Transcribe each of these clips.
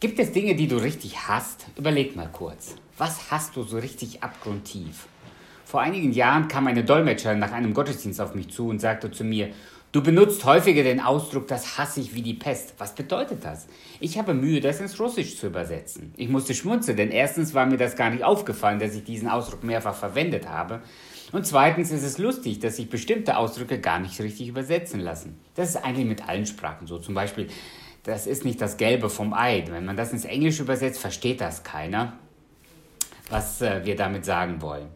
Gibt es Dinge, die du richtig hast? Überleg mal kurz. Was hast du so richtig abgrundtief? Vor einigen Jahren kam eine Dolmetscherin nach einem Gottesdienst auf mich zu und sagte zu mir, du benutzt häufiger den Ausdruck, das hasse ich wie die Pest. Was bedeutet das? Ich habe Mühe, das ins Russisch zu übersetzen. Ich musste schmunzeln, denn erstens war mir das gar nicht aufgefallen, dass ich diesen Ausdruck mehrfach verwendet habe. Und zweitens ist es lustig, dass sich bestimmte Ausdrücke gar nicht richtig übersetzen lassen. Das ist eigentlich mit allen Sprachen so. Zum Beispiel das ist nicht das Gelbe vom Ei. Wenn man das ins Englische übersetzt, versteht das keiner, was äh, wir damit sagen wollen.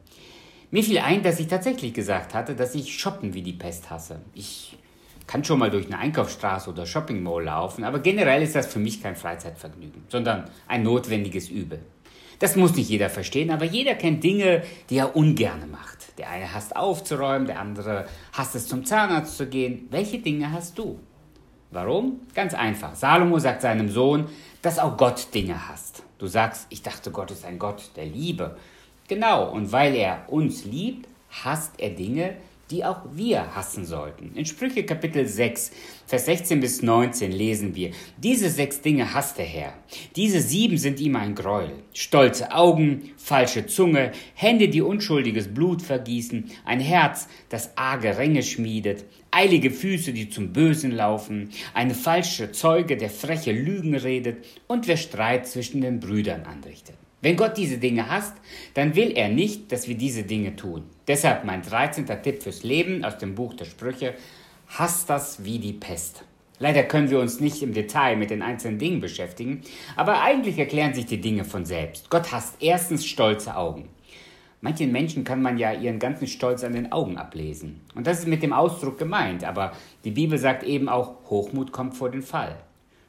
Mir fiel ein, dass ich tatsächlich gesagt hatte, dass ich Shoppen wie die Pest hasse. Ich kann schon mal durch eine Einkaufsstraße oder Shopping Mall laufen, aber generell ist das für mich kein Freizeitvergnügen, sondern ein notwendiges Übel. Das muss nicht jeder verstehen, aber jeder kennt Dinge, die er ungerne macht. Der eine hasst aufzuräumen, der andere hasst es zum Zahnarzt zu gehen. Welche Dinge hast du? Warum? Ganz einfach. Salomo sagt seinem Sohn, dass auch Gott Dinge hasst. Du sagst, ich dachte, Gott ist ein Gott der Liebe. Genau, und weil er uns liebt, hasst er Dinge, die auch wir hassen sollten. In Sprüche Kapitel 6, Vers 16 bis 19 lesen wir, diese sechs Dinge hasst der Herr. Diese sieben sind ihm ein Gräuel. Stolze Augen, falsche Zunge, Hände, die unschuldiges Blut vergießen, ein Herz, das arge Ränge schmiedet, eilige Füße, die zum Bösen laufen, eine falsche Zeuge, der freche Lügen redet und wer Streit zwischen den Brüdern anrichtet. Wenn Gott diese Dinge hasst, dann will er nicht, dass wir diese Dinge tun. Deshalb mein 13. Tipp fürs Leben aus dem Buch der Sprüche, hasst das wie die Pest. Leider können wir uns nicht im Detail mit den einzelnen Dingen beschäftigen, aber eigentlich erklären sich die Dinge von selbst. Gott hasst erstens stolze Augen. Manchen Menschen kann man ja ihren ganzen Stolz an den Augen ablesen. Und das ist mit dem Ausdruck gemeint, aber die Bibel sagt eben auch, Hochmut kommt vor den Fall.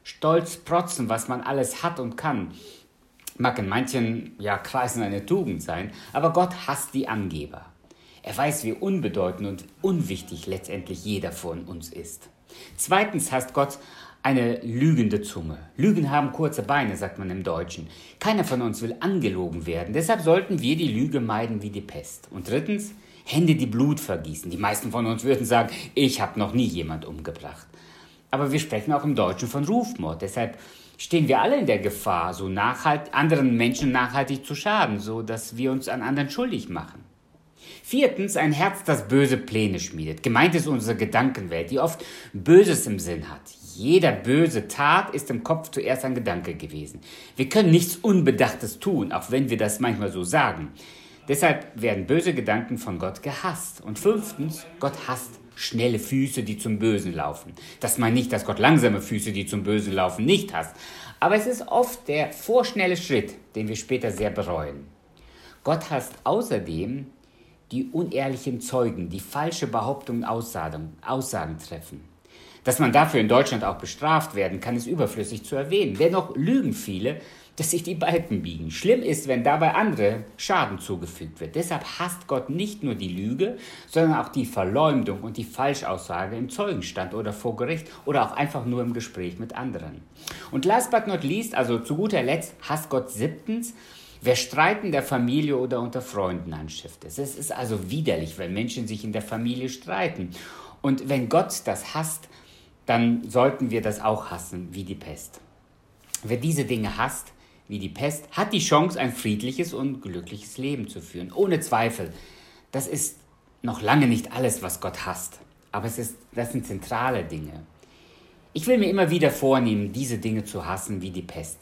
Stolz protzen, was man alles hat und kann, mag in manchen ja, Kreisen eine Tugend sein, aber Gott hasst die Angeber. Er weiß, wie unbedeutend und unwichtig letztendlich jeder von uns ist. Zweitens hasst Gott eine lügende Zunge. Lügen haben kurze Beine, sagt man im Deutschen. Keiner von uns will angelogen werden. Deshalb sollten wir die Lüge meiden wie die Pest. Und drittens, Hände, die Blut vergießen. Die meisten von uns würden sagen, ich habe noch nie jemand umgebracht. Aber wir sprechen auch im Deutschen von Rufmord. Deshalb stehen wir alle in der Gefahr, so nachhalt, anderen Menschen nachhaltig zu schaden, so dass wir uns an anderen schuldig machen. Viertens, ein Herz, das böse Pläne schmiedet. Gemeint ist unsere Gedankenwelt, die oft Böses im Sinn hat. Jeder böse Tat ist im Kopf zuerst ein Gedanke gewesen. Wir können nichts Unbedachtes tun, auch wenn wir das manchmal so sagen. Deshalb werden böse Gedanken von Gott gehasst. Und fünftens, Gott hasst schnelle Füße, die zum Bösen laufen. Das meint nicht, dass Gott langsame Füße, die zum Bösen laufen, nicht hasst. Aber es ist oft der vorschnelle Schritt, den wir später sehr bereuen. Gott hasst außerdem die unehrlichen Zeugen, die falsche Behauptungen, Aussagen, Aussagen treffen. Dass man dafür in Deutschland auch bestraft werden kann, ist überflüssig zu erwähnen. Dennoch lügen viele, dass sich die Balken biegen. Schlimm ist, wenn dabei andere Schaden zugefügt wird. Deshalb hasst Gott nicht nur die Lüge, sondern auch die Verleumdung und die Falschaussage im Zeugenstand oder vor Gericht oder auch einfach nur im Gespräch mit anderen. Und last but not least, also zu guter Letzt, hasst Gott siebtens, wer Streit in der Familie oder unter Freunden anschifft. Es ist also widerlich, wenn Menschen sich in der Familie streiten. Und wenn Gott das hasst, dann sollten wir das auch hassen wie die Pest. Wer diese Dinge hasst, wie die Pest, hat die Chance, ein friedliches und glückliches Leben zu führen. Ohne Zweifel. Das ist noch lange nicht alles, was Gott hasst. Aber es ist, das sind zentrale Dinge. Ich will mir immer wieder vornehmen, diese Dinge zu hassen wie die Pest.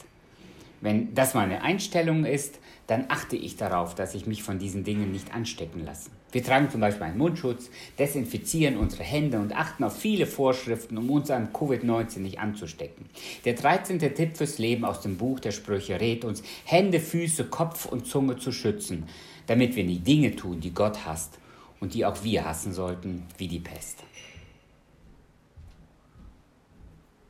Wenn das meine Einstellung ist, dann achte ich darauf, dass ich mich von diesen Dingen nicht anstecken lasse. Wir tragen zum Beispiel einen Mundschutz, desinfizieren unsere Hände und achten auf viele Vorschriften, um uns an Covid-19 nicht anzustecken. Der 13. Tipp fürs Leben aus dem Buch der Sprüche rät uns, Hände, Füße, Kopf und Zunge zu schützen, damit wir die Dinge tun, die Gott hasst und die auch wir hassen sollten, wie die Pest.